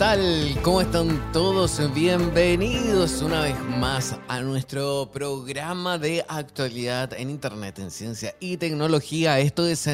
Tal? ¿Cómo están todos? Bienvenidos una vez más a nuestro programa de actualidad en Internet, en ciencia y tecnología. Esto es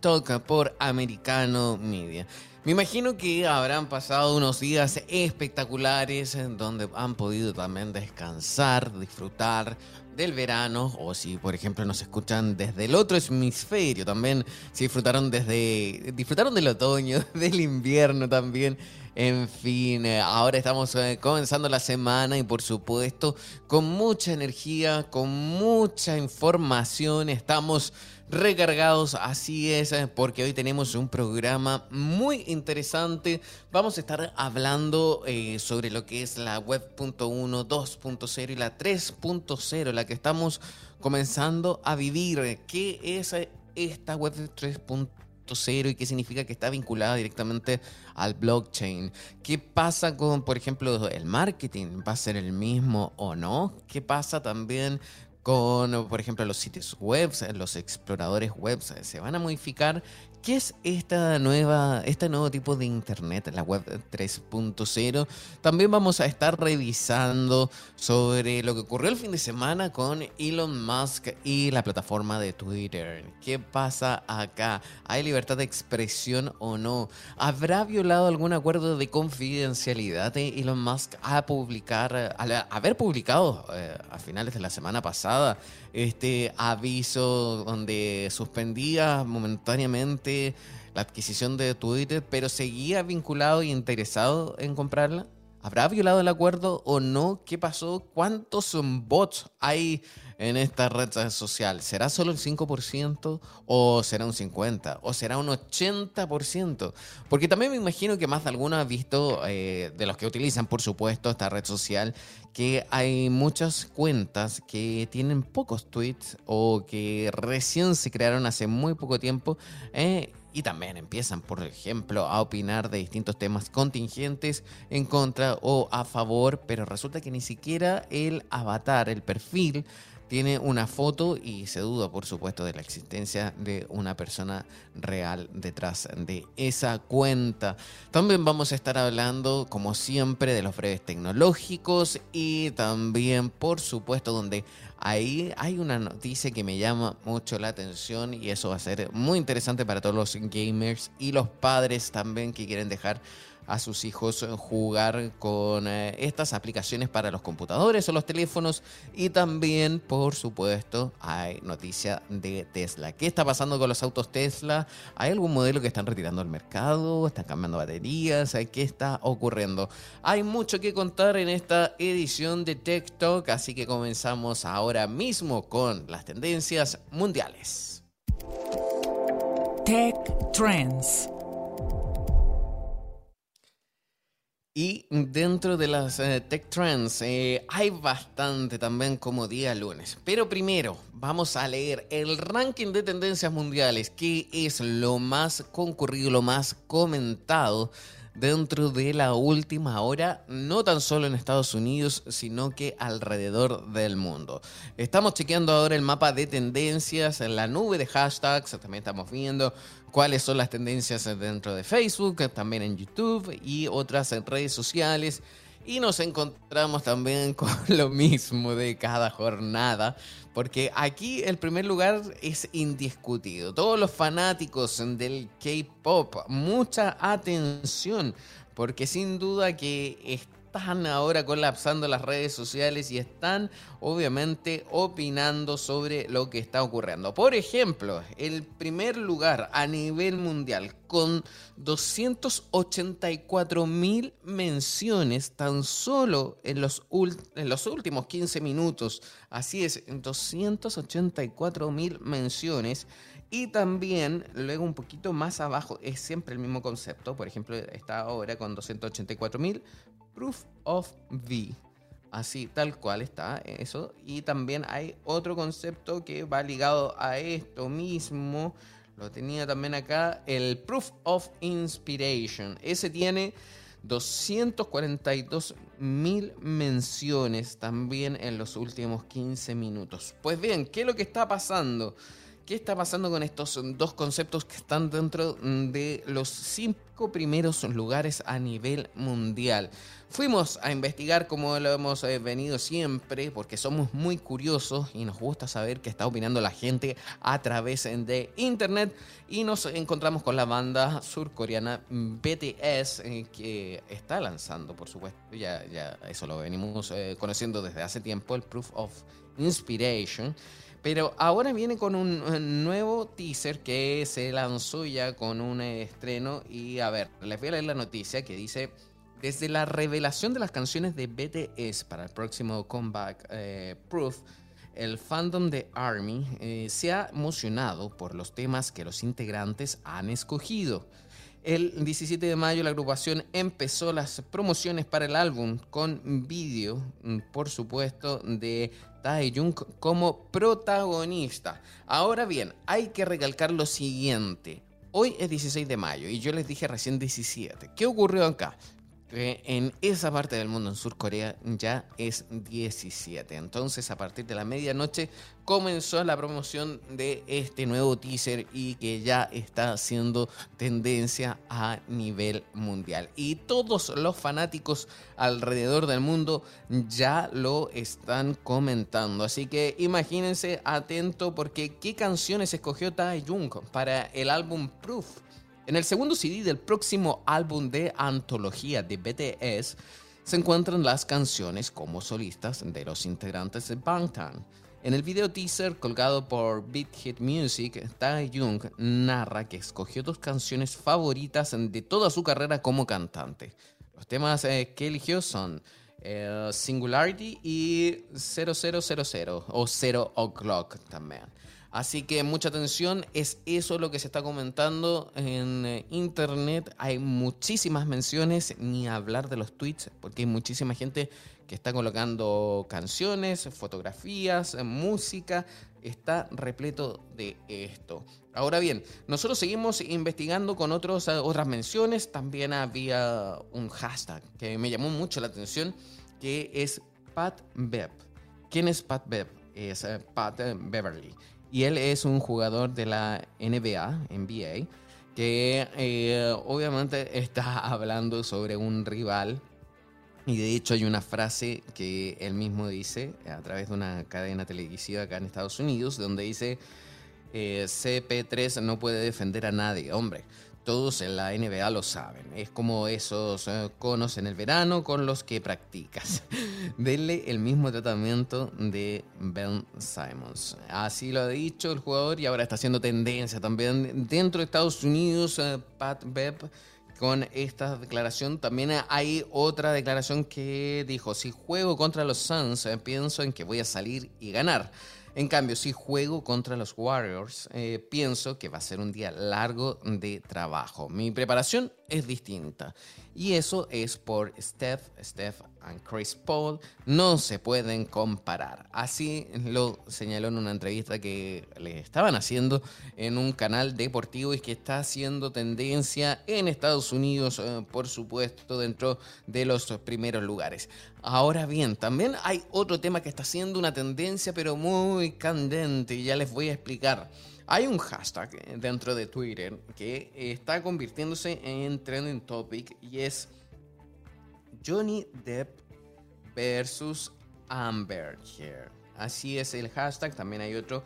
Talk por Americano Media. Me imagino que habrán pasado unos días espectaculares en donde han podido también descansar, disfrutar del verano o si por ejemplo nos escuchan desde el otro hemisferio también disfrutaron desde disfrutaron del otoño del invierno también en fin, eh, ahora estamos eh, comenzando la semana y por supuesto con mucha energía, con mucha información, estamos recargados, así es, eh, porque hoy tenemos un programa muy interesante. Vamos a estar hablando sobre lo que es la web.1, 2.0 y la 3.0, la que estamos comenzando a vivir. ¿Qué es esta web 3.0? Y qué significa que está vinculada directamente al blockchain. ¿Qué pasa con, por ejemplo, el marketing? ¿Va a ser el mismo o no? ¿Qué pasa también con, por ejemplo, los sitios web, los exploradores web? ¿Se van a modificar? ¿Qué es esta nueva, este nuevo tipo de Internet, la web 3.0? También vamos a estar revisando sobre lo que ocurrió el fin de semana con Elon Musk y la plataforma de Twitter. ¿Qué pasa acá? ¿Hay libertad de expresión o no? ¿Habrá violado algún acuerdo de confidencialidad de Elon Musk a publicar, a haber publicado eh, a finales de la semana pasada este aviso donde suspendía momentáneamente la adquisición de Twitter, pero seguía vinculado y interesado en comprarla? ¿Habrá violado el acuerdo o no? ¿Qué pasó? ¿Cuántos bots hay en esta red social? ¿Será solo el 5% o será un 50% o será un 80%? Porque también me imagino que más de alguno ha visto, eh, de los que utilizan por supuesto esta red social, que hay muchas cuentas que tienen pocos tweets o que recién se crearon hace muy poco tiempo. Eh, y también empiezan, por ejemplo, a opinar de distintos temas contingentes en contra o a favor, pero resulta que ni siquiera el avatar, el perfil tiene una foto y se duda, por supuesto, de la existencia de una persona real detrás de esa cuenta. También vamos a estar hablando, como siempre, de los breves tecnológicos y también, por supuesto, donde ahí hay una noticia que me llama mucho la atención y eso va a ser muy interesante para todos los gamers y los padres también que quieren dejar a sus hijos jugar con eh, estas aplicaciones para los computadores o los teléfonos y también por supuesto hay noticia de Tesla. ¿Qué está pasando con los autos Tesla? ¿Hay algún modelo que están retirando al mercado? ¿Están cambiando baterías? ¿Qué está ocurriendo? Hay mucho que contar en esta edición de Tech Talk, así que comenzamos ahora mismo con las tendencias mundiales. Tech Trends. Y dentro de las eh, tech trends eh, hay bastante también como día lunes. Pero primero vamos a leer el ranking de tendencias mundiales, que es lo más concurrido, lo más comentado dentro de la última hora, no tan solo en Estados Unidos, sino que alrededor del mundo. Estamos chequeando ahora el mapa de tendencias en la nube de hashtags, también estamos viendo cuáles son las tendencias dentro de Facebook, también en YouTube y otras redes sociales. Y nos encontramos también con lo mismo de cada jornada, porque aquí el primer lugar es indiscutido. Todos los fanáticos del K-Pop, mucha atención, porque sin duda que están ahora colapsando las redes sociales y están obviamente opinando sobre lo que está ocurriendo. Por ejemplo, el primer lugar a nivel mundial con 284 mil menciones tan solo en los, en los últimos 15 minutos. Así es, 284 mil menciones. Y también, luego un poquito más abajo, es siempre el mismo concepto. Por ejemplo, está ahora con 284 mil Proof of V. así tal cual está eso. Y también hay otro concepto que va ligado a esto mismo. Lo tenía también acá, el Proof of Inspiration. Ese tiene 242 mil menciones también en los últimos 15 minutos. Pues bien, ¿qué es lo que está pasando? ¿Qué está pasando con estos dos conceptos que están dentro de los cinco primeros lugares a nivel mundial? Fuimos a investigar como lo hemos eh, venido siempre, porque somos muy curiosos y nos gusta saber qué está opinando la gente a través de internet. Y nos encontramos con la banda surcoreana BTS, eh, que está lanzando, por supuesto, ya, ya eso lo venimos eh, conociendo desde hace tiempo, el Proof of Inspiration. Pero ahora viene con un nuevo teaser que se lanzó ya con un estreno. Y a ver, les voy a leer la noticia que dice: Desde la revelación de las canciones de BTS para el próximo comeback eh, Proof, el fandom de Army eh, se ha emocionado por los temas que los integrantes han escogido. El 17 de mayo la agrupación empezó las promociones para el álbum con vídeo, mm, por supuesto, de Taeyong como protagonista. Ahora bien, hay que recalcar lo siguiente. Hoy es 16 de mayo y yo les dije recién 17. ¿Qué ocurrió acá? En esa parte del mundo, en Sur Corea, ya es 17. Entonces, a partir de la medianoche comenzó la promoción de este nuevo teaser y que ya está haciendo tendencia a nivel mundial. Y todos los fanáticos alrededor del mundo ya lo están comentando. Así que imagínense atento porque qué canciones escogió Taeyong para el álbum Proof en el segundo CD del próximo álbum de antología de BTS se encuentran las canciones como solistas de los integrantes de Bangtan. En el video teaser colgado por Beat Hit Music, Taeyong narra que escogió dos canciones favoritas de toda su carrera como cantante. Los temas eh, que eligió son eh, Singularity y 0000 o 0 O'Clock también. Así que mucha atención, es eso lo que se está comentando en eh, internet. Hay muchísimas menciones, ni hablar de los tweets, porque hay muchísima gente que está colocando canciones, fotografías, música. Está repleto de esto. Ahora bien, nosotros seguimos investigando con eh, otras menciones. También había un hashtag que me llamó mucho la atención, que es Pat Bev. ¿Quién es Pat Bev? Es eh, Pat Beverly. Y él es un jugador de la NBA, NBA, que eh, obviamente está hablando sobre un rival. Y de hecho hay una frase que él mismo dice a través de una cadena televisiva acá en Estados Unidos, donde dice, eh, CP3 no puede defender a nadie, hombre todos en la NBA lo saben. Es como esos eh, conos en el verano con los que practicas. Denle el mismo tratamiento de Ben Simons. Así lo ha dicho el jugador y ahora está haciendo tendencia también dentro de Estados Unidos. Eh, Pat Bepp con esta declaración. También hay otra declaración que dijo, si juego contra los Suns, eh, pienso en que voy a salir y ganar. En cambio, si juego contra los Warriors, eh, pienso que va a ser un día largo de trabajo. Mi preparación es distinta. Y eso es por Steph, Steph y Chris Paul. No se pueden comparar. Así lo señaló en una entrevista que le estaban haciendo en un canal deportivo y que está haciendo tendencia en Estados Unidos, eh, por supuesto, dentro de los primeros lugares. Ahora bien, también hay otro tema que está haciendo una tendencia, pero muy candente, y ya les voy a explicar. Hay un hashtag dentro de Twitter que está convirtiéndose en trending topic y es Johnny Depp versus Amber Heard. Así es el hashtag. También hay otro,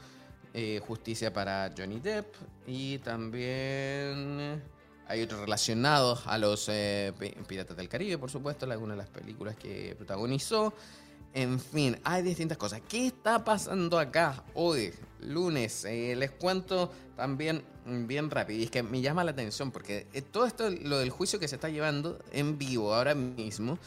eh, justicia para Johnny Depp. Y también hay otro relacionado a los eh, Piratas del Caribe, por supuesto, alguna de las películas que protagonizó. En fin, hay distintas cosas. ¿Qué está pasando acá hoy, lunes? Eh, les cuento también bien rápido. Y es que me llama la atención porque eh, todo esto, lo del juicio que se está llevando en vivo ahora mismo,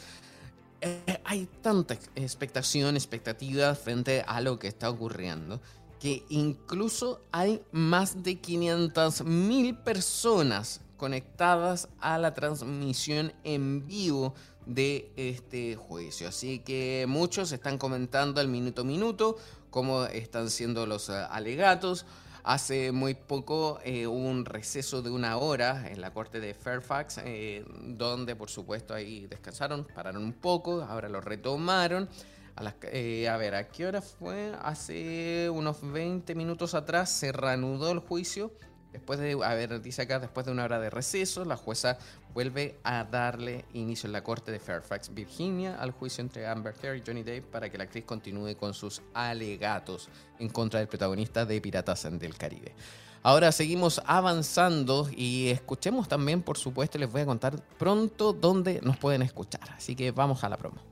eh, hay tanta expectación, expectativa frente a lo que está ocurriendo que incluso hay más de 500 mil personas conectadas a la transmisión en vivo de este juicio. Así que muchos están comentando al minuto a minuto cómo están siendo los eh, alegatos. Hace muy poco eh, un receso de una hora en la corte de Fairfax, eh, donde por supuesto ahí descansaron, pararon un poco, ahora lo retomaron. A, a ver, ¿a qué hora fue? Hace unos 20 minutos atrás se reanudó el juicio Después de, a ver, dice acá, después de una hora de receso, la jueza vuelve a darle inicio en la corte de Fairfax, Virginia, al juicio entre Amber Heard y Johnny Depp para que la actriz continúe con sus alegatos en contra del protagonista de Piratas del Caribe. Ahora seguimos avanzando y escuchemos también, por supuesto, les voy a contar pronto dónde nos pueden escuchar. Así que vamos a la promo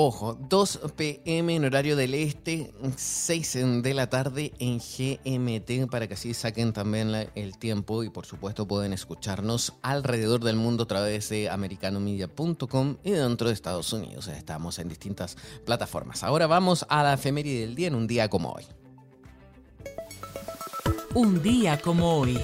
Ojo, 2 pm en horario del este, 6 de la tarde en GMT para que así saquen también el tiempo y por supuesto pueden escucharnos alrededor del mundo a través de americanomedia.com y dentro de Estados Unidos. Estamos en distintas plataformas. Ahora vamos a la efeméride del día en un día como hoy. Un día como hoy.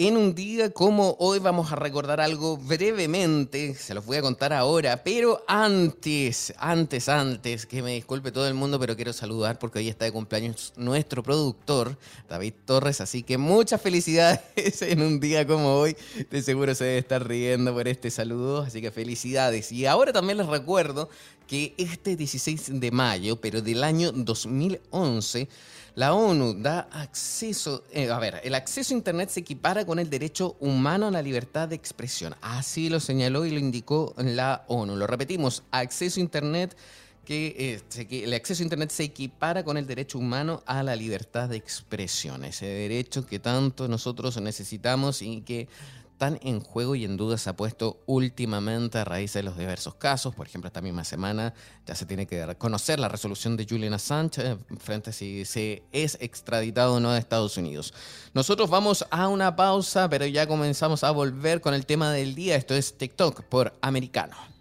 En un día como hoy vamos a recordar algo brevemente, se los voy a contar ahora, pero antes, antes, antes, que me disculpe todo el mundo, pero quiero saludar porque hoy está de cumpleaños nuestro productor, David Torres, así que muchas felicidades en un día como hoy, de seguro se debe estar riendo por este saludo, así que felicidades. Y ahora también les recuerdo que este 16 de mayo, pero del año 2011, la ONU da acceso, eh, a ver, el acceso a Internet se equipara con el derecho humano a la libertad de expresión. Así lo señaló y lo indicó la ONU. Lo repetimos, acceso a Internet que, eh, el acceso a Internet se equipara con el derecho humano a la libertad de expresión, ese derecho que tanto nosotros necesitamos y que tan en juego y en duda se ha puesto últimamente a raíz de los diversos casos. Por ejemplo, esta misma semana ya se tiene que conocer la resolución de Julian Assange eh, frente a si se es extraditado o no a Estados Unidos. Nosotros vamos a una pausa, pero ya comenzamos a volver con el tema del día. Esto es TikTok por Americano.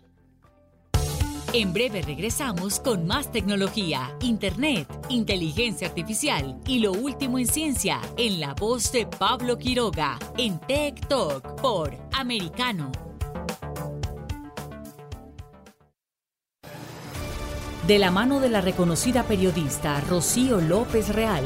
En breve regresamos con más tecnología, internet, inteligencia artificial y lo último en ciencia en la voz de Pablo Quiroga en Tech Talk por Americano. De la mano de la reconocida periodista Rocío López Real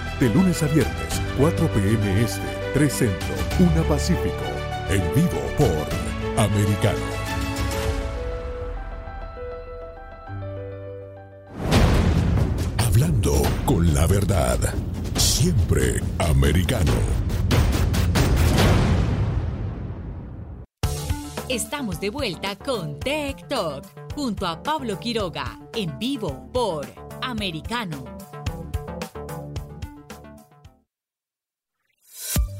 de lunes a viernes, 4 p.m. Este, 3 Centro, 1 Pacífico. En vivo por Americano. Hablando con la verdad. Siempre americano. Estamos de vuelta con Tech Talk junto a Pablo Quiroga en vivo por Americano.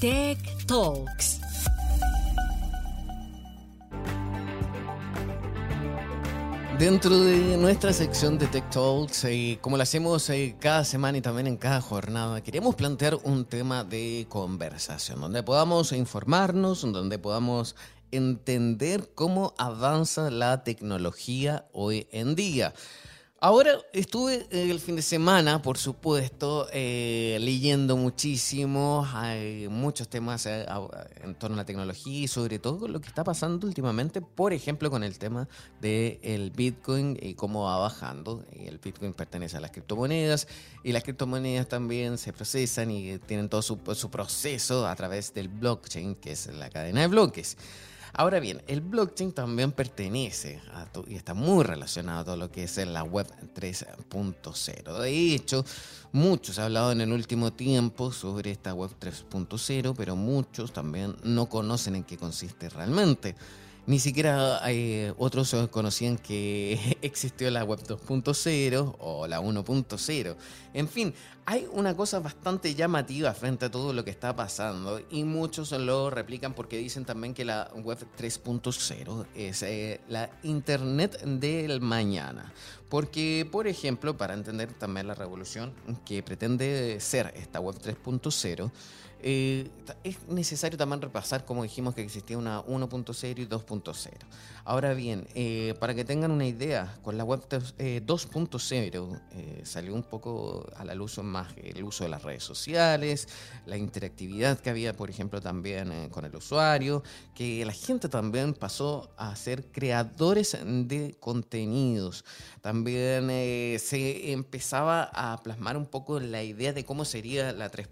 Tech Talks. Dentro de nuestra sección de Tech Talks, eh, como lo hacemos eh, cada semana y también en cada jornada, queremos plantear un tema de conversación, donde podamos informarnos, donde podamos entender cómo avanza la tecnología hoy en día. Ahora estuve el fin de semana, por supuesto, eh, leyendo muchísimo, hay muchos temas eh, en torno a la tecnología y sobre todo lo que está pasando últimamente, por ejemplo, con el tema del Bitcoin y cómo va bajando. El Bitcoin pertenece a las criptomonedas y las criptomonedas también se procesan y tienen todo su proceso a través del blockchain, que es la cadena de bloques. Ahora bien, el blockchain también pertenece a y está muy relacionado a todo lo que es la web 3.0. De hecho, muchos han hablado en el último tiempo sobre esta web 3.0, pero muchos también no conocen en qué consiste realmente. Ni siquiera eh, otros conocían que existió la web 2.0 o la 1.0. En fin, hay una cosa bastante llamativa frente a todo lo que está pasando y muchos lo replican porque dicen también que la web 3.0 es eh, la Internet del mañana. Porque, por ejemplo, para entender también la revolución que pretende ser esta web 3.0, eh, es necesario también repasar, como dijimos, que existía una 1.0 y 2.0. Ahora bien, eh, para que tengan una idea, con la web 2.0 eh, salió un poco a la luz más el uso de las redes sociales, la interactividad que había, por ejemplo, también con el usuario, que la gente también pasó a ser creadores de contenidos. También se empezaba a plasmar un poco la idea de cómo sería la 3,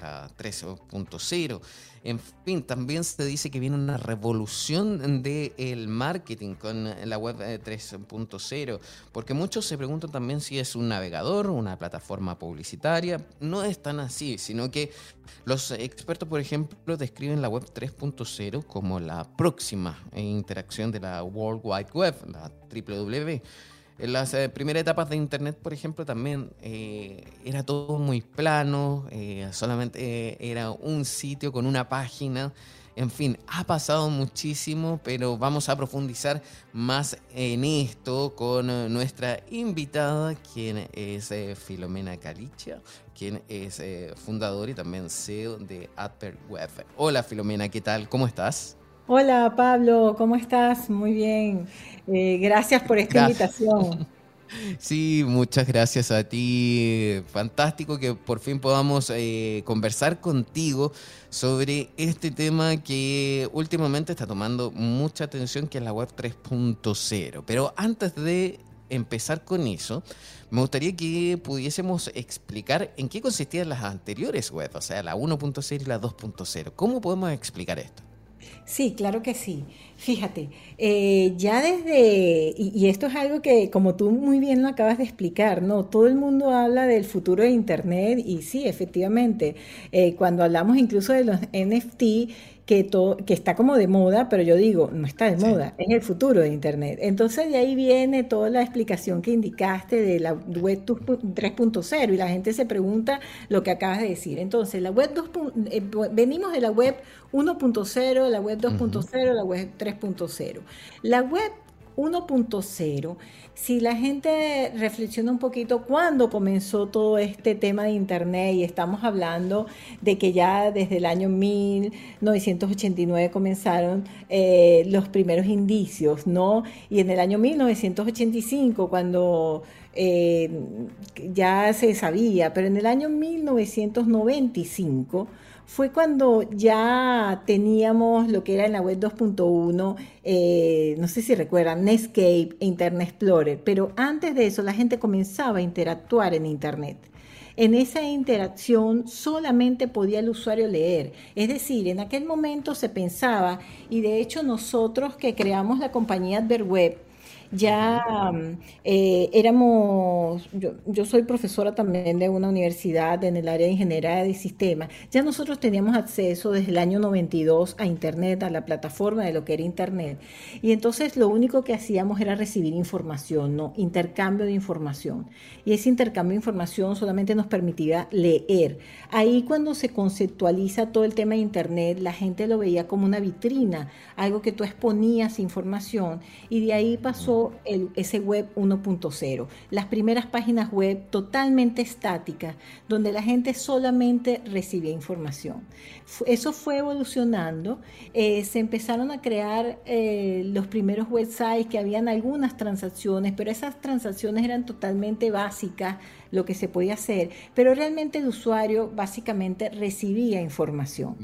la 3 2.0. En fin, también se dice que viene una revolución del marketing con la web 3.0, eh, porque muchos se preguntan también si es un navegador, una plataforma publicitaria. No es tan así, sino que los expertos, por ejemplo, describen la web 3.0 como la próxima interacción de la World Wide Web, la WWW. En las eh, primeras etapas de Internet, por ejemplo, también eh, era todo muy plano, eh, solamente era un sitio con una página. En fin, ha pasado muchísimo, pero vamos a profundizar más en esto con nuestra invitada, quien es Filomena Calicia, quien es fundador y también CEO de Adper Web. Hola Filomena, ¿qué tal? ¿Cómo estás? Hola Pablo, ¿cómo estás? Muy bien. Eh, gracias por esta invitación. Sí, muchas gracias a ti. Fantástico que por fin podamos eh, conversar contigo sobre este tema que últimamente está tomando mucha atención, que es la web 3.0. Pero antes de empezar con eso, me gustaría que pudiésemos explicar en qué consistían las anteriores webs, o sea, la 1.0 y la 2.0. ¿Cómo podemos explicar esto? Sí, claro que sí. Fíjate, eh, ya desde, y, esto es algo que como tú muy bien lo acabas de explicar, ¿no? Todo el mundo habla del futuro de Internet y sí, efectivamente, eh, cuando hablamos incluso de los NFT, que, que está como de moda, pero yo digo, no está de moda, es el futuro de Internet. Entonces de ahí viene toda la explicación que indicaste de la web 3.0 y la gente se pregunta lo que acabas de decir. Entonces, la web 2. Eh, venimos de la web 1.0, la web 2.0, la web 3.0. La web 1.0, si la gente reflexiona un poquito cuándo comenzó todo este tema de Internet, y estamos hablando de que ya desde el año 1989 comenzaron eh, los primeros indicios, ¿no? Y en el año 1985, cuando eh, ya se sabía, pero en el año 1995, fue cuando ya teníamos lo que era en la web 2.1, eh, no sé si recuerdan, Netscape e Internet Explorer, pero antes de eso la gente comenzaba a interactuar en Internet. En esa interacción solamente podía el usuario leer. Es decir, en aquel momento se pensaba, y de hecho nosotros que creamos la compañía AdverWeb, ya eh, éramos, yo, soy profesora también de una universidad en el área de ingeniería de sistemas, ya nosotros teníamos acceso desde el año 92 a Internet, a la plataforma de lo que era Internet. Y entonces lo único que hacíamos era recibir información, ¿no? Intercambio de información. Y ese intercambio de información solamente nos permitía leer. Ahí cuando se conceptualiza todo el tema de Internet, la gente lo veía como una vitrina, algo que tú exponías información y de ahí pasó ese web 1.0. Las primeras páginas web totalmente estáticas, donde la gente solamente recibía información. Eso fue evolucionando. Eh, se empezaron a crear eh, los primeros websites que habían algunas transacciones, pero esas transacciones eran totalmente básicas, lo que se podía hacer. Pero realmente el usuario básicamente recibía información.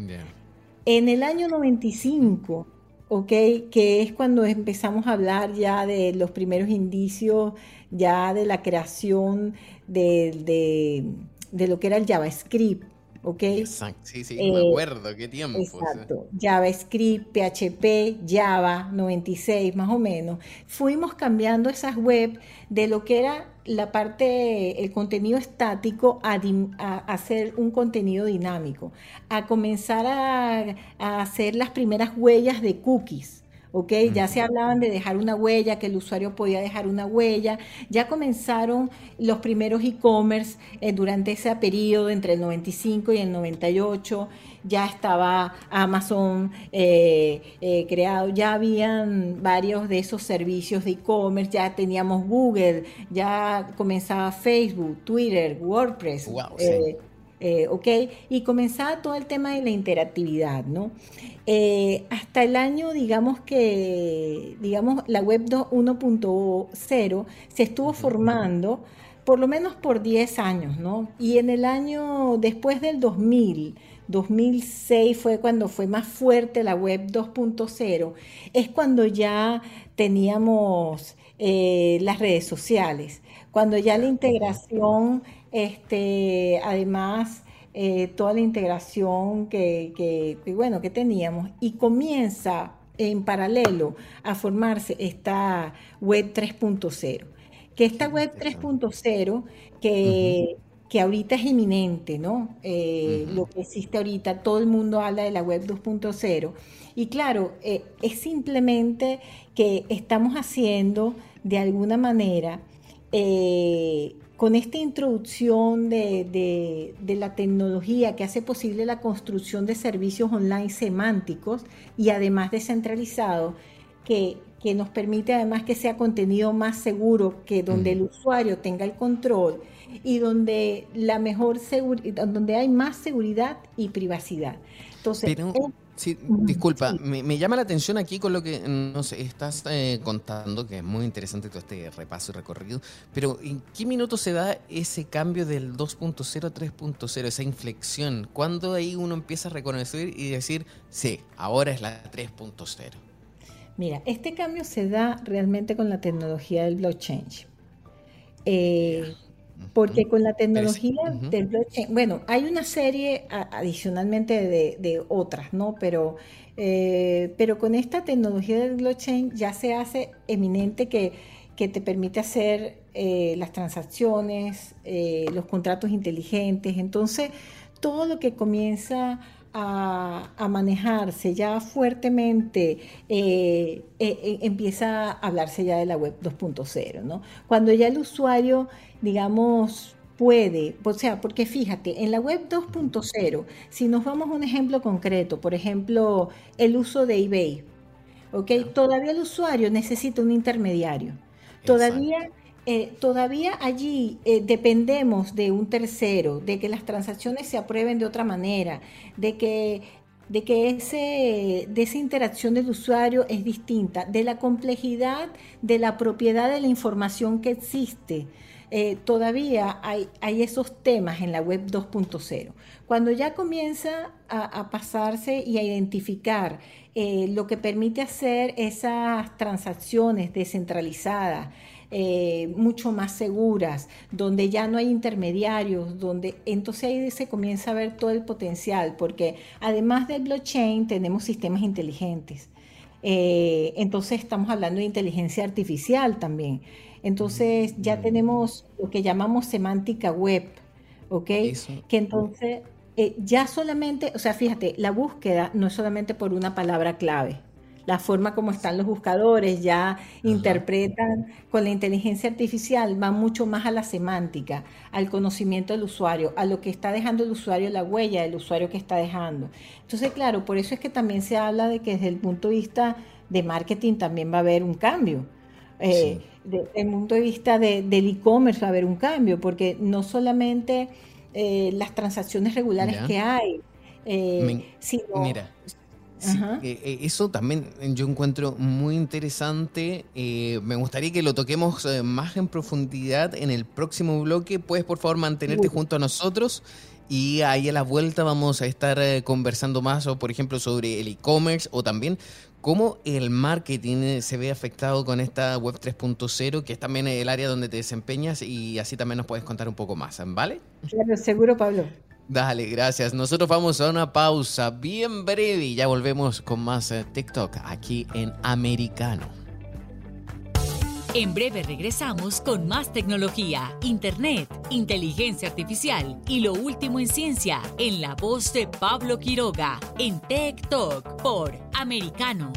En el año 95 ¿ok? Que es cuando empezamos a hablar ya de los primeros indicios, ya de la creación de, lo que era el JavaScript, ¿ok? Exacto, sí, sí, me eh, acuerdo, qué tiempo. Exacto, JavaScript, PHP, Java, 96 más o menos. Fuimos cambiando esas web de lo que era la parte, el contenido estático a, hacer un contenido dinámico, a comenzar a, hacer las primeras huellas de cookies. ¿Ok? Ya se hablaban de dejar una huella, que el usuario podía dejar una huella. Ya comenzaron los primeros e-commerce eh, durante ese periodo entre el 95 y el 98 ya estaba Amazon eh, eh, creado, ya habían varios de esos servicios de e-commerce, ya teníamos Google, ya comenzaba Facebook, Twitter, WordPress. Eh, ¿ok? Y comenzaba todo el tema de la interactividad, ¿no? hasta el año, digamos que, digamos, la web 1.0 se estuvo formando por lo menos por 10 años, ¿no? Y en el año, después del 2000, 2006 fue cuando fue más fuerte la web 2.0, es cuando ya teníamos eh, las redes sociales, cuando ya la integración, este, además, eh, toda la integración que, bueno, que teníamos, y comienza en paralelo a formarse esta web 3.0 que esta web 3.0 que, que ahorita es inminente, ¿no? Eh, lo que existe ahorita, todo el mundo habla de la web 2.0. Y claro, eh, es simplemente que estamos haciendo de alguna manera, con esta introducción de, de, la tecnología que hace posible la construcción de servicios online semánticos y además descentralizados, que que nos permite además que sea contenido más seguro, que donde el usuario tenga el control y donde la mejor donde hay más seguridad y privacidad. Entonces, Sí, disculpa, me, llama la atención aquí con lo que nos estás eh, contando, que es muy interesante todo este repaso y recorrido, pero ¿en qué minuto se da ese cambio del 2.0 a 3.0, esa inflexión? ¿Cuándo ahí uno empieza a reconocer y decir, sí, ahora es la 3.0? Mira, este cambio se da realmente con la tecnología del blockchain. Eh, porque con la tecnología del blockchain, bueno, hay una serie adicionalmente de, otras, ¿no? Pero, eh, pero con esta tecnología del blockchain ya se hace eminente que, que te permite hacer eh, las transacciones, los contratos inteligentes. Entonces, todo lo que comienza a, manejarse ya fuertemente, eh, eh, eh, empieza a hablarse ya de la web 2.0, ¿no? Cuando ya el usuario, digamos, puede, o sea, porque fíjate, en la web 2.0, si nos vamos a un ejemplo concreto, por ejemplo, el uso de eBay, ¿ok? Todavía el usuario necesita un intermediario. Todavía, eh, todavía allí eh, dependemos de un tercero, de que las transacciones se aprueben de otra manera, de que de que ese, de esa interacción del usuario es distinta, de la complejidad de la propiedad de la información que existe. Eh, todavía hay, esos temas en la web 2.0. Cuando ya comienza a, pasarse y a identificar lo que permite hacer esas transacciones descentralizadas, eh, mucho más seguras, donde ya no hay intermediarios, donde entonces ahí se comienza a ver todo el potencial, porque además del blockchain tenemos sistemas inteligentes. Eh, entonces estamos hablando de inteligencia artificial también. Entonces ya tenemos lo que llamamos semántica web, ¿ok? Que entonces eh, ya solamente, o sea, fíjate, la búsqueda no es solamente por una palabra clave la forma como están los buscadores, ya interpretan con la inteligencia artificial, va mucho más a la semántica, al conocimiento del usuario, a lo que está dejando el usuario, la huella del usuario que está dejando. Entonces, claro, por eso es que también se habla de que desde el punto de vista de marketing también va a haber un cambio. Eh, desde el punto de vista del e-commerce va a haber un cambio, porque no solamente eh, las transacciones regulares que hay, eh, sino, mira eh, eh, eso también yo encuentro muy interesante. Eh, me gustaría que lo toquemos más en profundidad en el próximo bloque. ¿Puedes, por favor, mantenerte junto a nosotros? Y ahí a la vuelta vamos a estar conversando más, o por ejemplo, sobre el e-commerce o también cómo el marketing se ve afectado con esta web 3.0, que es también el área donde te desempeñas, y así también nos puedes contar un poco más, ¿vale? Claro, seguro, Pablo. Dale, gracias. Nosotros vamos a una pausa bien breve y ya volvemos con más eh, TikTok aquí en Americano. En breve regresamos con más tecnología, internet, inteligencia artificial y lo último en ciencia en la voz de Pablo Quiroga en TikTok por Americano.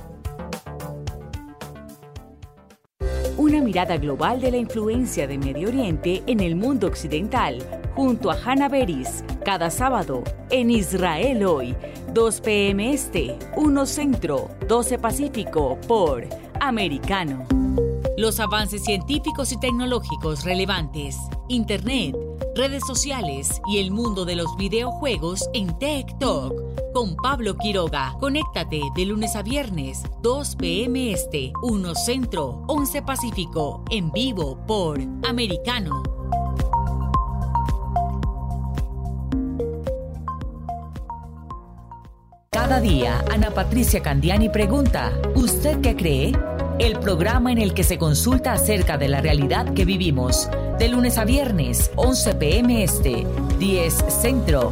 Una mirada global de la influencia de Medio Oriente en el mundo occidental junto a Hannah Beris cada sábado en Israel hoy, 2 p.m. Este, 1 Centro, 12 Pacífico por Americano. Los avances científicos y tecnológicos relevantes, Internet, redes sociales y el mundo de los videojuegos en Tech Talk con Pablo Quiroga. Conéctate de lunes a viernes, 2 p.m. Este, 1 Centro, 11 Pacífico, en vivo por Americano. Cada día, Ana Patricia Candiani pregunta, ¿usted qué cree? El programa en el que se consulta acerca de la realidad que vivimos, de lunes a viernes, 11 pm este, 10 centro,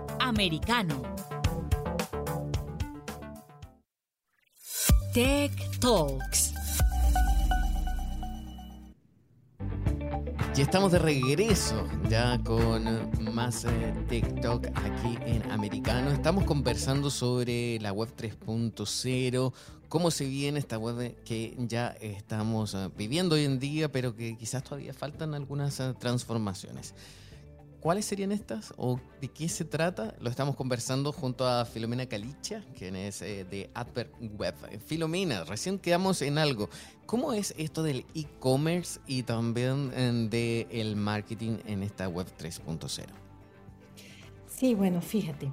americano. Tech Talks. Y estamos de regreso ya con más eh, TikTok aquí en Americano. Estamos conversando sobre la web 3.0, cómo se viene esta web que ya estamos eh, viviendo hoy en día, pero que quizás todavía faltan algunas eh, transformaciones. ¿Cuáles serían estas o de qué se trata? Lo estamos conversando junto a Filomena Calicha, quien es eh, de Advert Web. Filomena, recién quedamos en algo. ¿Cómo es esto del e-commerce y también del el marketing en esta web 3.0? Sí, bueno, fíjate.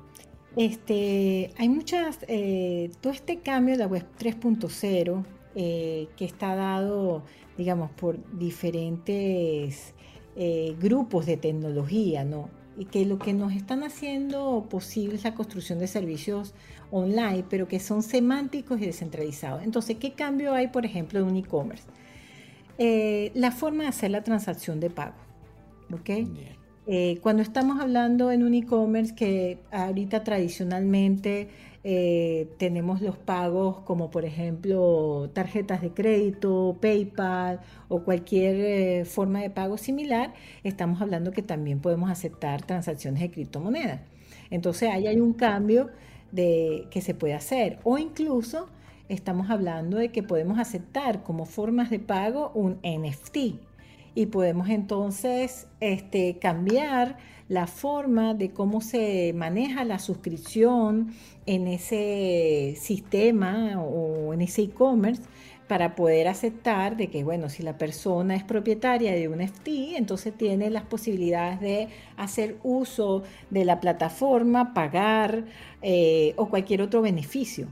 Este, hay muchas, eh, todo este cambio de la web 3.0 eh, que está dado, digamos, por diferentes eh, grupos de tecnología, ¿no? Y que lo que nos están haciendo posible es la construcción de servicios online, pero que son semánticos y descentralizados. Entonces, ¿qué cambio hay, por ejemplo, en un e-commerce? Eh, la forma de hacer la transacción de pago. ¿Ok? Eh, cuando estamos hablando en un e-commerce que ahorita tradicionalmente eh, tenemos los pagos como por ejemplo tarjetas de crédito, PayPal o cualquier eh, forma de pago similar, estamos hablando que también podemos aceptar transacciones de criptomonedas. Entonces ahí hay un cambio de, que se puede hacer o incluso estamos hablando de que podemos aceptar como formas de pago un NFT y podemos entonces este, cambiar la forma de cómo se maneja la suscripción en ese sistema o en ese e-commerce para poder aceptar de que, bueno, si la persona es propietaria de un NFT, entonces tiene las posibilidades de hacer uso de la plataforma, pagar eh, o cualquier otro beneficio.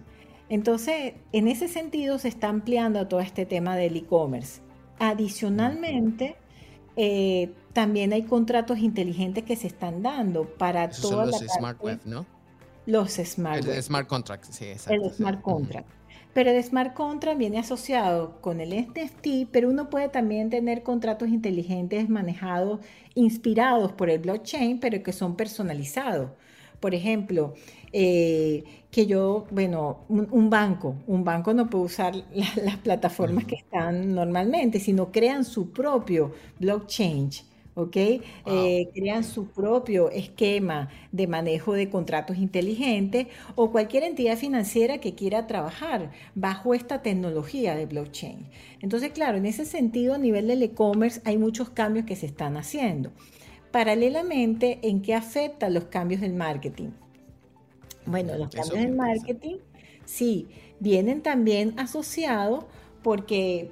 Entonces, en ese sentido se está ampliando todo este tema del e-commerce. Adicionalmente, eh, también hay contratos inteligentes que se están dando para todos los smart web, ¿no? Los smart El smart contract, sí, exacto. El smart contract. Pero el smart contract viene asociado con el NFT, pero uno puede también tener contratos inteligentes manejados, inspirados por el blockchain, pero que son personalizados. Por ejemplo, eh, que yo, bueno, un, banco, un banco no puede usar las plataformas que están normalmente, sino crean su propio blockchain. ¿Ok? Eh, crean su propio esquema de manejo de contratos inteligentes o cualquier entidad financiera que quiera trabajar bajo esta tecnología de blockchain. Entonces, claro, en ese sentido, a nivel del e-commerce hay muchos cambios que se están haciendo. Paralelamente, ¿en qué afectan los cambios del marketing? Bueno, los cambios del marketing, sí, vienen también asociados porque,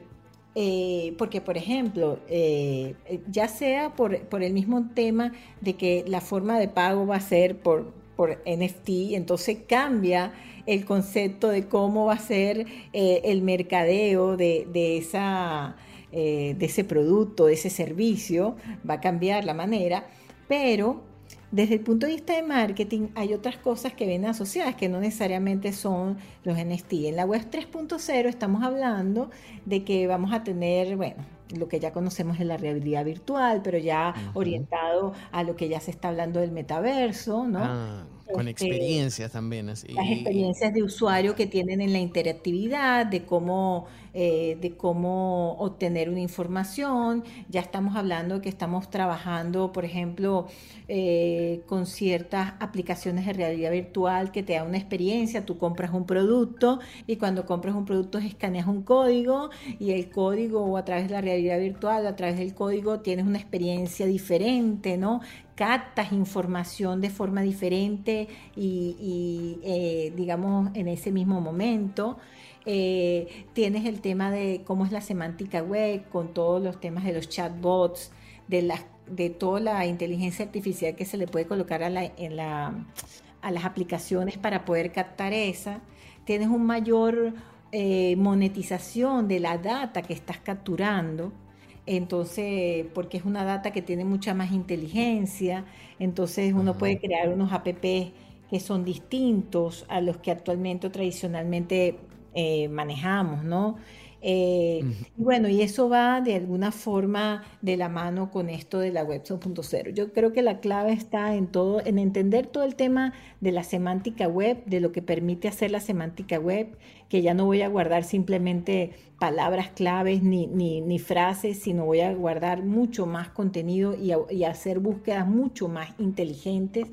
eh, porque por ejemplo, eh, ya sea por, el mismo tema de que la forma de pago va a ser por, por NFT, entonces cambia el concepto de cómo va a ser eh, el mercadeo de, de esa eh, de ese producto, de ese servicio, va a cambiar la manera, pero desde el punto de vista de marketing hay otras cosas que vienen asociadas que no necesariamente son los NFT. En la web 3.0 estamos hablando de que vamos a tener, bueno, lo que ya conocemos es la realidad virtual, pero ya orientado a lo que ya se está hablando del metaverso, ¿no? Ah, con este, experiencias también. Así. Las experiencias de usuario que tienen en la interactividad, de cómo, eh, de cómo obtener una información. Ya estamos hablando que estamos trabajando, por ejemplo, eh, con ciertas aplicaciones de realidad virtual que te da una experiencia. Tú compras un producto y cuando compras un producto escaneas un código y el código o a través de la realidad virtual, a través del código, tienes una experiencia diferente, ¿no? captas información de forma diferente y, eh, digamos, en ese mismo momento. Eh, tienes el tema de cómo es la semántica web, con todos los temas de los chatbots, de, la, de toda la inteligencia artificial que se le puede colocar a, la, en la, a las aplicaciones para poder captar esa. Tienes un mayor eh, monetización de la data que estás capturando entonces, porque es una data que tiene mucha más inteligencia, entonces uno puede crear unos app que son distintos a los que actualmente o tradicionalmente eh, manejamos, ¿no? Eh, y bueno, y eso va de alguna forma de la mano con esto de la web 2.0. Yo creo que la clave está en todo, en entender todo el tema de la semántica web, de lo que permite hacer la semántica web, que ya no voy a guardar simplemente palabras claves ni, ni, frases, sino voy a guardar mucho más contenido y, y hacer búsquedas mucho más inteligentes,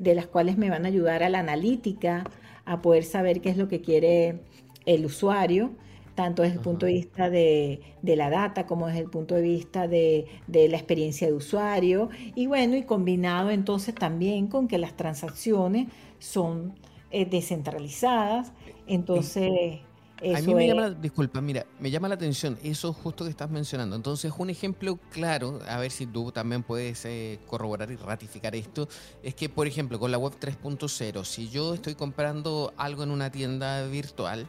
de las cuales me van a ayudar a la analítica, a poder saber qué es lo que quiere el usuario tanto desde el punto de vista de, la data como desde el punto de vista de, la experiencia de usuario. Y bueno, y combinado entonces también con que las transacciones son eh, descentralizadas. Entonces... a mí me llama, disculpa, mira, me llama la atención eso justo que estás mencionando. Entonces, un ejemplo claro, a ver si tú también puedes eh, corroborar y ratificar esto, es que, por ejemplo, con la web 3.0, si yo estoy comprando algo en una tienda virtual,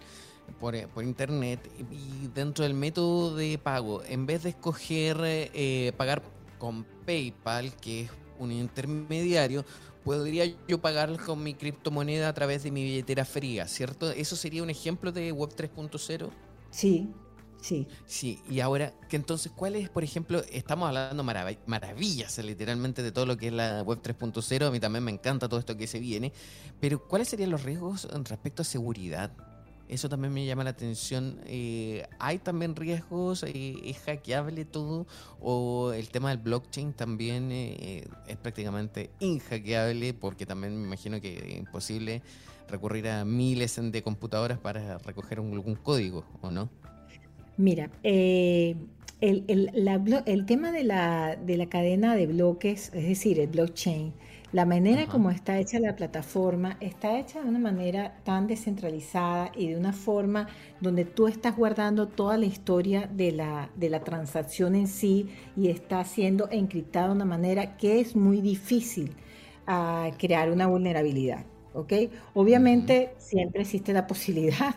por, por, internet y dentro del método de pago, en vez de escoger eh, pagar con PayPal, que es un intermediario, podría yo pagar con mi criptomoneda a través de mi billetera fría, ¿cierto? ¿Eso sería un ejemplo de Web 3.0? Sí, sí. Sí, y ahora, que entonces, ¿cuál es, por ejemplo, estamos hablando maravillas literalmente de todo lo que es la Web 3.0, a mí también me encanta todo esto que se viene, pero ¿cuáles serían los riesgos respecto a seguridad? Eso también me llama la atención. Eh, ¿Hay también riesgos? Eh, ¿Es hackeable todo? ¿O el tema del blockchain también eh, es prácticamente inhackeable? Porque también me imagino que es imposible recurrir a miles de computadoras para recoger algún código, ¿o no? Mira, el, el, tema de la, de la cadena de bloques, es decir, el blockchain, la manera como está hecha la plataforma está hecha de una manera tan descentralizada y de una forma donde tú estás guardando toda la historia de la, de la transacción en sí y está siendo encriptada de una manera que es muy difícil a ah, crear una vulnerabilidad. ¿ok? Obviamente siempre existe la posibilidad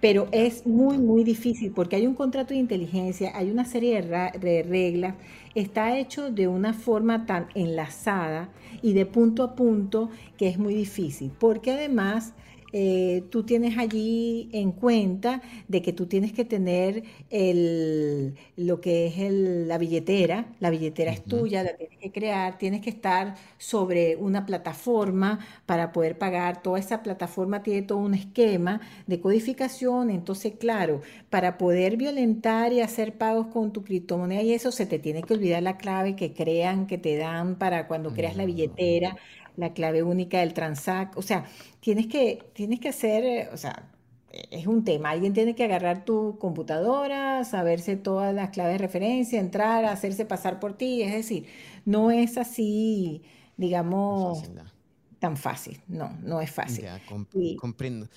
pero es muy, muy difícil porque hay un contrato de inteligencia, hay una serie de, reglas, está hecho de una forma tan enlazada y de punto a punto que es muy difícil, porque además eh, tú tienes allí en cuenta de que tú tienes que tener el, lo que es la billetera, la billetera es tuya, la tienes que crear, tienes que estar sobre una plataforma para poder pagar, toda esa plataforma tiene todo un esquema de codificación, entonces claro, para poder violentar y hacer pagos con tu criptomoneda y eso se te tiene que olvidar la clave que crean, que te dan para cuando creas la billetera la clave única del transac, o sea, tienes que, tienes que hacer, eh, o sea, es un tema, alguien tiene que agarrar tu computadora, saberse todas las claves de referencia, entrar, hacerse pasar por ti, es decir, no es así, digamos, tan fácil, no, no es fácil. Ya, comprendo.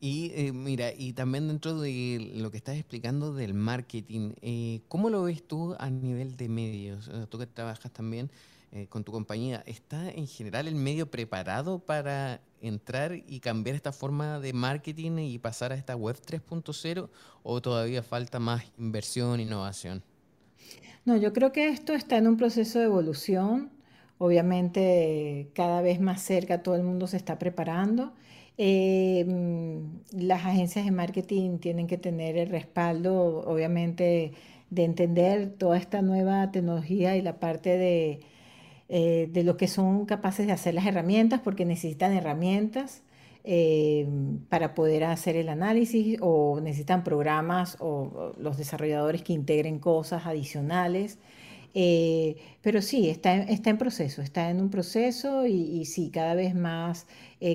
Y eh, mira, y también dentro de lo que estás explicando del marketing, eh, ¿cómo lo ves tú a nivel de medios? Tú que trabajas también eh, con tu compañía, ¿está en general el medio preparado para entrar y cambiar esta forma de marketing y pasar a esta web 3.0 o todavía falta más inversión, innovación? No, yo creo que esto está en un proceso de evolución. Obviamente cada vez más cerca todo el mundo se está preparando. Em, las agencias de marketing tienen que tener el respaldo, obviamente, de entender toda esta nueva tecnología y la parte de, eh, de lo que son capaces de hacer las herramientas, porque necesitan herramientas eh, para poder hacer el análisis o necesitan programas o, los desarrolladores que integren cosas adicionales. Eh, pero sí, está, está en proceso, está en un proceso y sí, cada vez más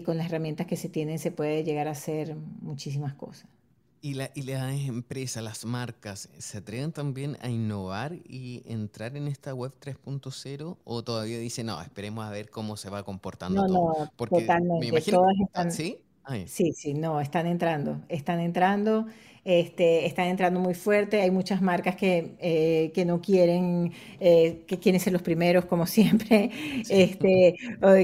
con las herramientas que se tienen se puede llegar a hacer muchísimas cosas. ¿Y, la, ¿Y las empresas, las marcas, se atreven también a innovar y entrar en esta web 3.0 o todavía dicen, no, esperemos a ver cómo se va comportando todo? No, Porque totalmente. Me imagino, ¿Sí? Sí, sí, no, están entrando, están entrando. Este, están entrando muy fuerte, hay muchas marcas que, eh, que no quieren, eh, que quieren ser los primeros como siempre, este,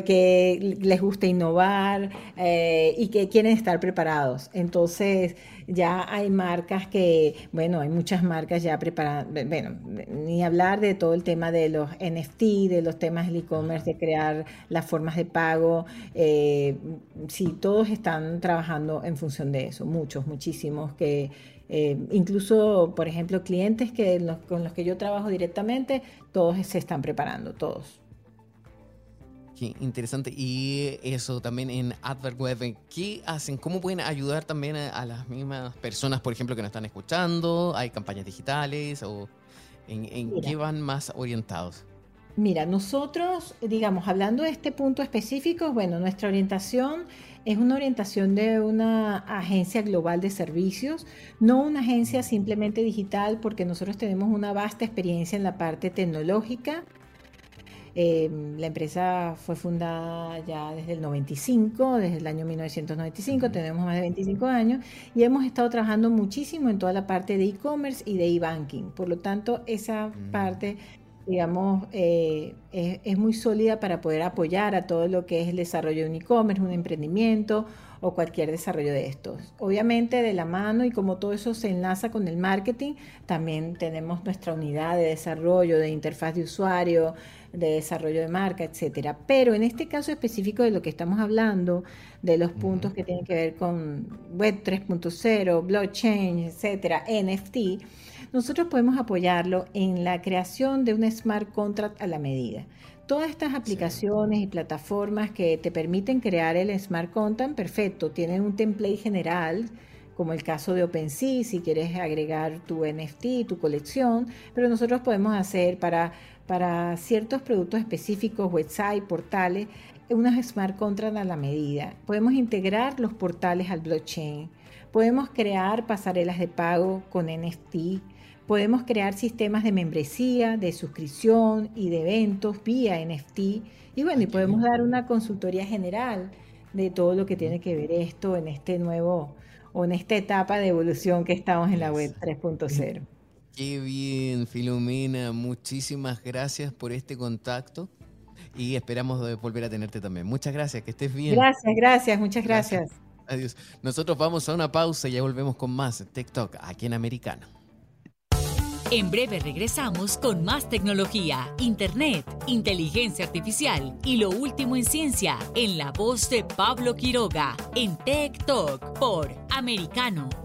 que les gusta innovar eh, y que quieren estar preparados. Entonces ya hay marcas que, bueno, hay muchas marcas ya preparadas, bueno, ni hablar de todo el tema de los NFT, de los temas del e-commerce, de crear las formas de pago, sí, todos están trabajando en función de eso, muchos, muchísimos que Eh, incluso, por ejemplo, clientes que con los que yo trabajo directamente, todos se están preparando, todos. Qué interesante. Y eso también en AdvertWeb, ¿qué hacen? ¿Cómo pueden ayudar también a, las mismas personas, por ejemplo, que nos están escuchando? ¿Hay campañas digitales o en, qué van más orientados? Mira, nosotros, digamos, hablando de este punto específico, bueno, nuestra orientación es una orientación de una agencia global de servicios, no una agencia simplemente digital, porque nosotros tenemos una vasta experiencia en la parte tecnológica, Em, la empresa fue fundada ya desde el 95, desde el año 1995, tenemos más de 25 años y hemos estado trabajando muchísimo en toda la parte de e-commerce y de e-banking. Por lo tanto, esa mm. parte digamos, eh, es, muy sólida para poder apoyar a todo lo que es el desarrollo de un e-commerce, un emprendimiento o cualquier desarrollo de estos. Obviamente de la mano y como todo eso se enlaza con el marketing, también tenemos nuestra unidad de desarrollo, de interfaz de usuario, de desarrollo de marca, etcétera. Pero en este caso específico de lo que estamos hablando, de los puntos que tienen que ver con Web 3.0, blockchain, etcétera, NFT, nosotros podemos apoyarlo en la creación de un smart contract a la medida. Todas estas aplicaciones y plataformas que te permiten crear el smart contract, perfecto, tienen un template general, como el caso de OpenSea, si quieres agregar tu NFT, tu colección, pero nosotros podemos hacer para, para ciertos productos específicos, website, portales, unas smart contracts a la medida. Podemos integrar los portales al blockchain. Podemos crear pasarelas de pago con NFT Podemos crear sistemas de membresía, de suscripción y de eventos vía NFT. Y bueno, y podemos dar una consultoría general de todo lo que tiene que ver esto en este nuevo o en esta etapa de evolución que estamos en la web 3.0. Qué bien, Filomena. Muchísimas gracias por este contacto y esperamos volver a tenerte también. Muchas gracias, que estés bien. Gracias, gracias, muchas gracias. Adiós. Nosotros vamos a una pausa y ya volvemos con más TikTok aquí en Americano. En breve regresamos con más tecnología, internet, inteligencia artificial y lo último en ciencia en la voz de Pablo Quiroga en Tech Talk por Americano.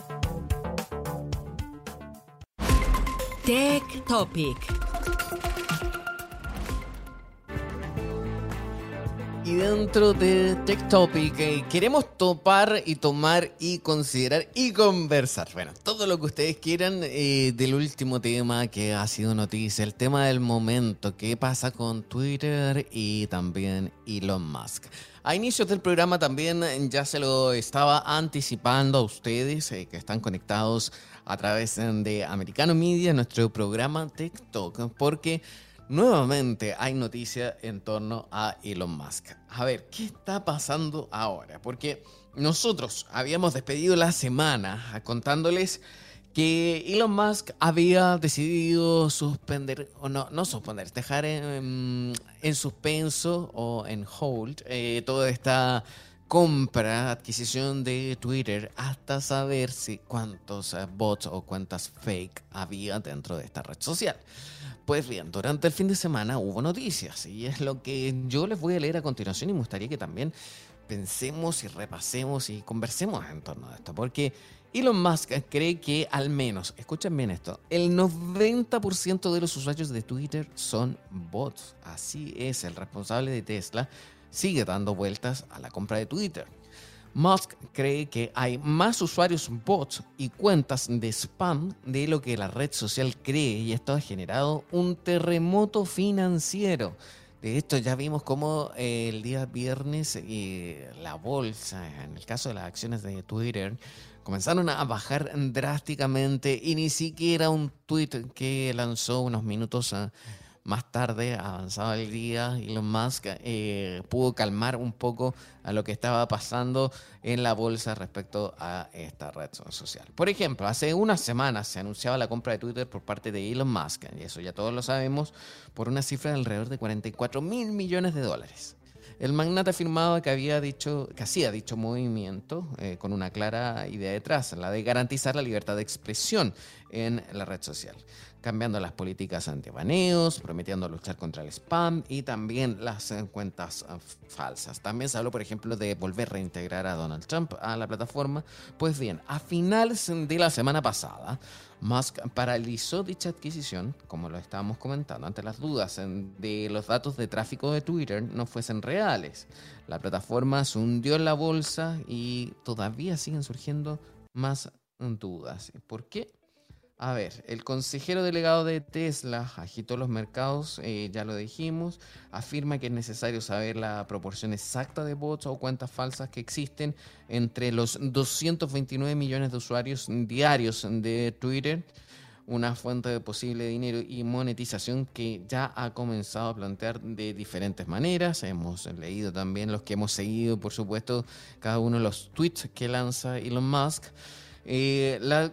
Tech Topic. Y dentro de Tech Topic eh, queremos topar y tomar y considerar y conversar. Bueno, todo lo que ustedes quieran eh, del último tema que ha sido noticia, el tema del momento, qué pasa con Twitter y también Elon Musk. A inicios del programa también ya se lo estaba anticipando a ustedes eh, que están conectados a través de Americano Media, nuestro programa TikTok, porque nuevamente hay noticia en torno a Elon Musk. A ver, ¿qué está pasando ahora? Porque nosotros habíamos despedido la semana contándoles que Elon Musk había decidido suspender, o no, no suspender, dejar en, suspenso o en hold eh, toda esta compra, adquisición de Twitter hasta saber si cuántos eh, bots o cuántas fake había dentro de esta red social. Pues bien, durante el fin de semana hubo noticias y es lo que yo les voy a leer a continuación y me gustaría que también pensemos y repasemos y conversemos en torno a esto, porque Elon Musk cree que al menos, escuchen bien esto, el 90% de los usuarios de Twitter son bots. Así es, el responsable de Tesla sigue dando vueltas a la compra de Twitter. Musk cree que hay más usuarios bots y cuentas de spam de lo que la red social cree y esto ha generado un terremoto financiero. De esto ya vimos cómo eh, el día viernes eh, la bolsa, en el caso de las acciones de Twitter, comenzaron a bajar drásticamente y ni siquiera un tweet que lanzó unos minutos a más tarde, avanzado el día, Elon Musk eh, pudo calmar un poco a lo que estaba pasando en la bolsa respecto a esta red social. Por ejemplo, hace unas semanas se anunciaba la compra de Twitter por parte de Elon Musk, y eso ya todos lo sabemos, por una cifra de alrededor de 44 mil millones de dólares. El magnate afirmaba que había dicho, que hacía dicho movimiento eh, con una clara idea detrás, la de garantizar la libertad de expresión en la red social, cambiando las políticas antibaneos, prometiendo luchar contra el spam y también las eh, cuentas eh, falsas. También se habló, por ejemplo, de volver a reintegrar a Donald Trump a la plataforma. Pues bien, a finales de la semana pasada, Musk paralizó dicha adquisición, como lo estábamos comentando, ante las dudas de los datos de tráfico de Twitter no fuesen reales. La plataforma se hundió en la bolsa y todavía siguen surgiendo más dudas. ¿Por qué? A ver, el consejero delegado de Tesla agitó los mercados, eh, ya lo dijimos, afirma que es necesario saber la proporción exacta de bots o cuentas falsas que existen entre los 229 millones de usuarios diarios de Twitter, una fuente de posible dinero y monetización que ya ha comenzado a plantear de diferentes maneras. Hemos leído también los que hemos seguido, por supuesto, cada uno de los tweets que lanza Elon Musk. Eh, la,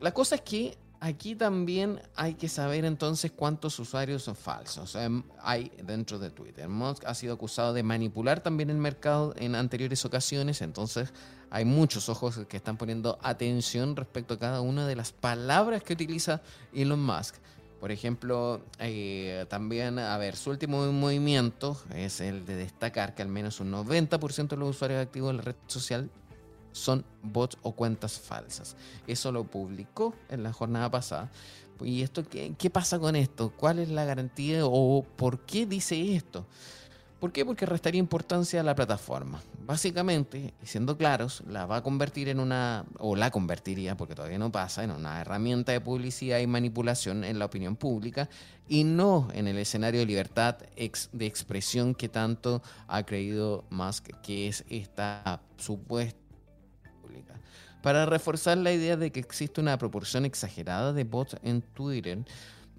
la cosa es que Aquí también hay que saber entonces cuántos usuarios son falsos em, hay dentro de Twitter. Musk ha sido acusado de manipular también el mercado en anteriores ocasiones, entonces hay muchos ojos que están poniendo atención respecto a cada una de las palabras que utiliza Elon Musk. Por ejemplo, eh, también, a ver, su último movimiento es el de destacar que al menos un 90% de los usuarios activos de la red social son bots o cuentas falsas. Eso lo publicó en la jornada pasada. ¿Y esto qué, qué pasa con esto? ¿Cuál es la garantía o por qué dice esto? ¿Por qué? Porque restaría importancia a la plataforma. Básicamente, siendo claros, la va a convertir en una, o la convertiría, porque todavía no pasa, en una herramienta de publicidad y manipulación en la opinión pública y no en el escenario de libertad de expresión que tanto ha creído Musk que es esta supuesta para reforzar la idea de que existe una proporción exagerada de bots en Twitter,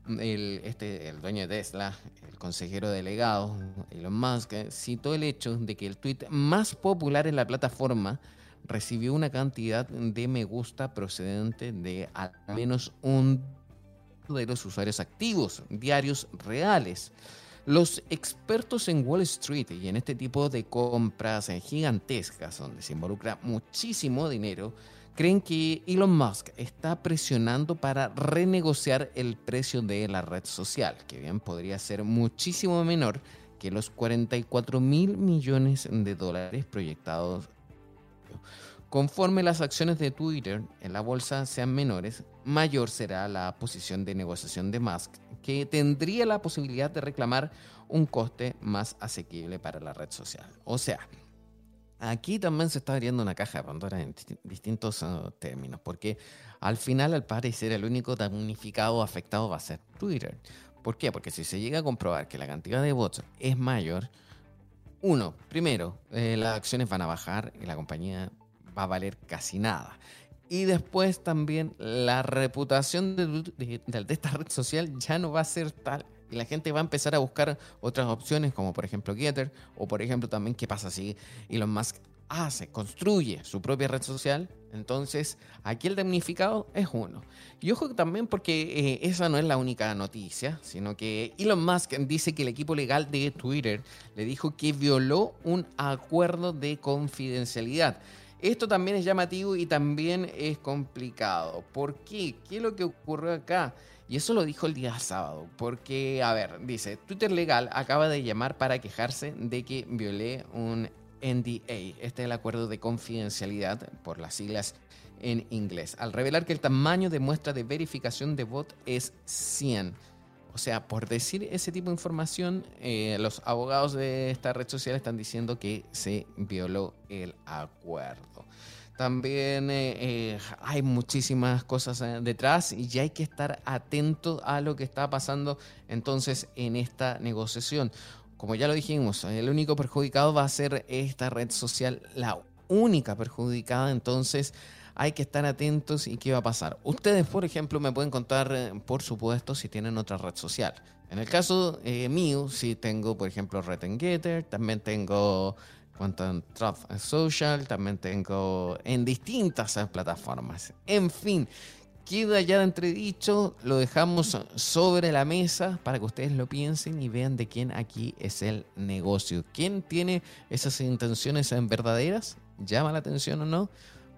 el, este, el dueño de Tesla, el consejero delegado Elon Musk, citó el hecho de que el tweet más popular en la plataforma recibió una cantidad de me gusta procedente de al menos un de los usuarios activos diarios reales. Los expertos en Wall Street y en este tipo de compras gigantescas, donde se involucra muchísimo dinero, creen que Elon Musk está presionando para renegociar el precio de la red social, que bien podría ser muchísimo menor que los 44 mil millones de dólares proyectados. Conforme las acciones de Twitter en la bolsa sean menores, mayor será la posición de negociación de Musk, que tendría la posibilidad de reclamar un coste más asequible para la red social. O sea, aquí también se está abriendo una caja de Pandora en distintos uh, términos, porque al final, al parecer, el único damnificado afectado va a ser Twitter. ¿Por qué? Porque si se llega a comprobar que la cantidad de bots es mayor, uno, primero, eh, las acciones van a bajar y la compañía va a valer casi nada. Y después también la reputación de, esta red social ya no va a ser tal. Y la gente va a empezar a buscar otras opciones, como por ejemplo Getter, o por ejemplo también qué pasa si Elon Musk hace, construye su propia red social. Entonces, aquí el damnificado es uno. Y ojo también porque eh, esa no es la única noticia, sino que Elon Musk dice que el equipo legal de Twitter le dijo que violó un acuerdo de confidencialidad. Esto también es llamativo y también es complicado. ¿Por qué? ¿Qué es lo que ocurrió acá? Y eso lo dijo el día sábado, porque, a ver, dice, Twitter Legal acaba de llamar para quejarse de que violé un NDA, este es el acuerdo de confidencialidad por las siglas en inglés, al revelar que el tamaño de muestra de verificación de bot es 100. O sea, por decir ese tipo de información, eh, los abogados de esta red social están diciendo que se violó el acuerdo. También eh, eh, hay muchísimas cosas detrás y hay que estar atento a lo que está pasando entonces en esta negociación. Como ya lo dijimos, el único perjudicado va a ser esta red social, la única perjudicada. Entonces, hay que estar atentos y qué va a pasar. Ustedes, por ejemplo, me pueden contar, eh, por supuesto, si tienen otra red social. En el caso eh, mío, sí tengo, por ejemplo, Red Getter, también tengo Quantum Trust Social, también tengo en distintas eh, plataformas. En fin, queda ya de entredicho, lo dejamos sobre la mesa para que ustedes lo piensen y vean de quién aquí es el negocio. ¿Quién tiene esas intenciones verdaderas? ¿Llama la atención o no?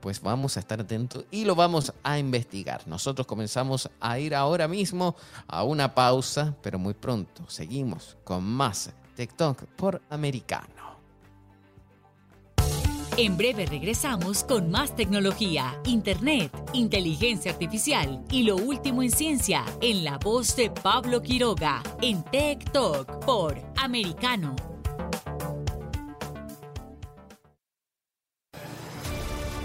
Pues vamos a estar atentos y lo vamos a investigar. Nosotros comenzamos a ir ahora mismo a una pausa, pero muy pronto seguimos con más TikTok por americano. En breve regresamos con más tecnología, internet, inteligencia artificial y lo último en ciencia en la voz de Pablo Quiroga en Tech por Americano.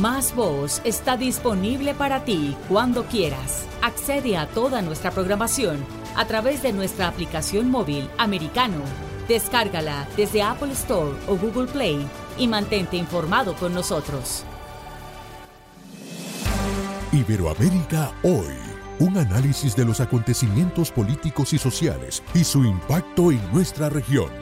Más Voz está disponible para ti cuando quieras. Accede a toda nuestra programación a través de nuestra aplicación móvil americano. Descárgala desde Apple Store o Google Play y mantente informado con nosotros. Iberoamérica hoy. Un análisis de los acontecimientos políticos y sociales y su impacto en nuestra región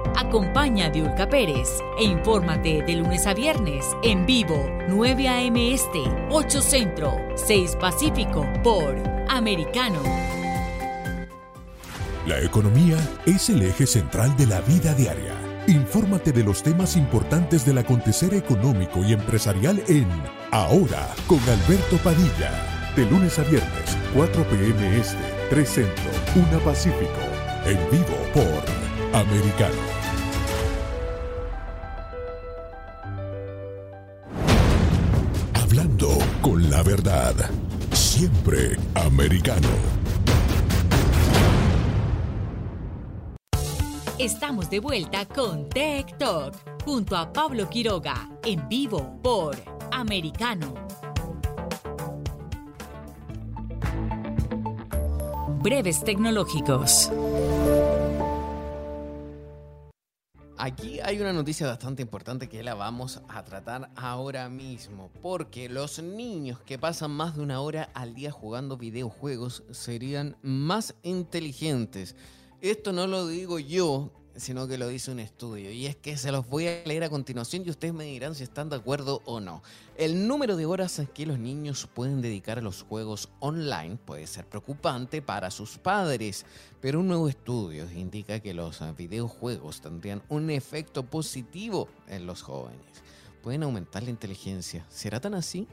Acompaña a Diulca Pérez e infórmate de lunes a viernes en vivo 9 a.m. Este, 8 Centro, 6 Pacífico por Americano. La economía es el eje central de la vida diaria. Infórmate de los temas importantes del acontecer económico y empresarial en Ahora con Alberto Padilla De lunes a viernes, 4 p.m. Este, 3 Centro, 1 Pacífico. En vivo por Americano. Siempre americano. Estamos de vuelta con Tech Talk junto a Pablo Quiroga en vivo por Americano. Breves tecnológicos. Aquí hay una noticia bastante importante que la vamos a tratar ahora mismo, porque los niños que pasan más de una hora al día jugando videojuegos serían más inteligentes. Esto no lo digo yo, sino que lo dice un estudio. Y es que se los voy a leer a continuación y ustedes me dirán si están de acuerdo o no. El número de horas que los niños pueden dedicar a los juegos online puede ser preocupante para sus padres, pero un nuevo estudio indica que los videojuegos tendrían un efecto positivo en los jóvenes. Pueden aumentar la inteligencia. ¿Será tan así?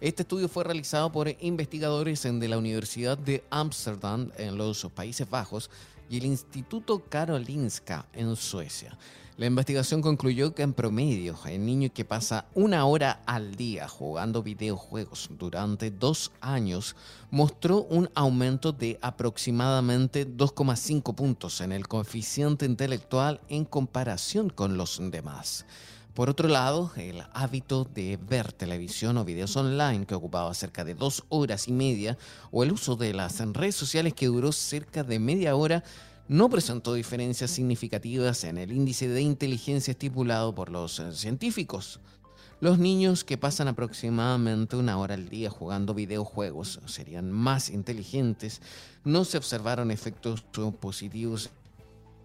Este estudio fue realizado por investigadores de la Universidad de Ámsterdam en los Países Bajos y el Instituto Karolinska en Suecia. La investigación concluyó que en promedio el niño que pasa una hora al día jugando videojuegos durante dos años mostró un aumento de aproximadamente 2,5 puntos en el coeficiente intelectual en comparación con los demás. Por otro lado, el hábito de ver televisión o videos online que ocupaba cerca de dos horas y media o el uso de las redes sociales que duró cerca de media hora no presentó diferencias significativas en el índice de inteligencia estipulado por los científicos. Los niños que pasan aproximadamente una hora al día jugando videojuegos serían más inteligentes. No se observaron efectos positivos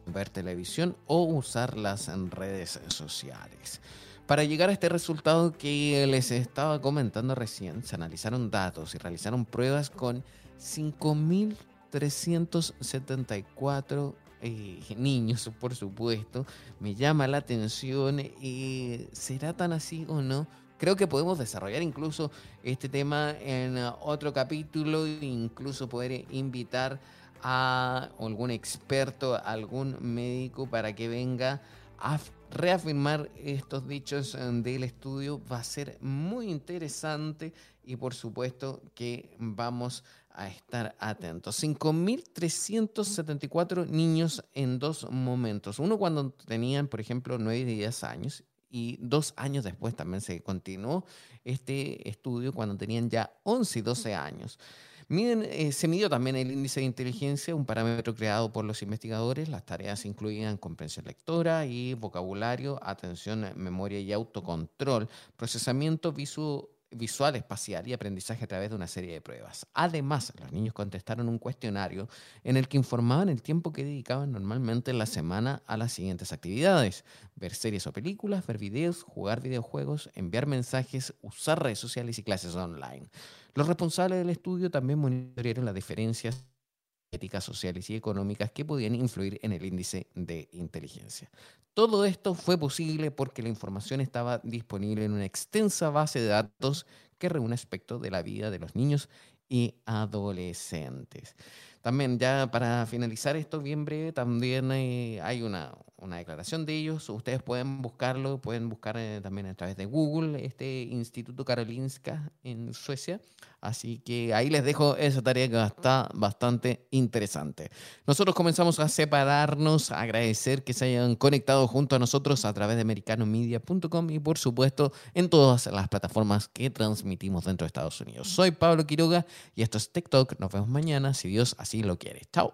ver televisión o usar las redes sociales. Para llegar a este resultado que les estaba comentando recién, se analizaron datos y realizaron pruebas con 5.374 eh, niños, por supuesto. Me llama la atención. y ¿Será tan así o no? Creo que podemos desarrollar incluso este tema en otro capítulo, incluso poder invitar a algún experto, algún médico para que venga a reafirmar estos dichos eh, del estudio. Va a ser muy interesante y por supuesto que vamos a estar atentos. 5.374 niños en dos momentos. Uno cuando tenían, por ejemplo, 9 y 10 años y dos años después también se continuó este estudio cuando tenían ya 11 y 12 años. Eh, se midió también el índice de inteligencia, un parámetro creado por los investigadores. Las tareas incluían comprensión lectora y vocabulario, atención, memoria y autocontrol, procesamiento visual visual, espacial y aprendizaje a través de una serie de pruebas. Además, los niños contestaron un cuestionario en el que informaban el tiempo que dedicaban normalmente en la semana a las siguientes actividades. Ver series o películas, ver videos, jugar videojuegos, enviar mensajes, usar redes sociales y clases online. Los responsables del estudio también monitorearon las diferencias éticas, sociales y económicas que podían influir en el índice de inteligencia. Todo esto fue posible porque la información estaba disponible en una extensa base de datos que reúne aspectos de la vida de los niños y adolescentes. También ya para finalizar esto bien breve, también eh, hay una, una, declaración de ellos. Ustedes pueden buscarlo, pueden buscar eh, también a través de Google este Instituto Karolinska en Suecia. Así que ahí les dejo esa tarea que está bastante interesante. Nosotros comenzamos a separarnos, a agradecer que se hayan conectado junto a nosotros a través de americanomedia.com y por supuesto en todas las plataformas que transmitimos dentro de Estados Unidos. Soy Pablo Quiroga y esto es TikTok. Nos vemos mañana si Dios así lo quiere. Chao.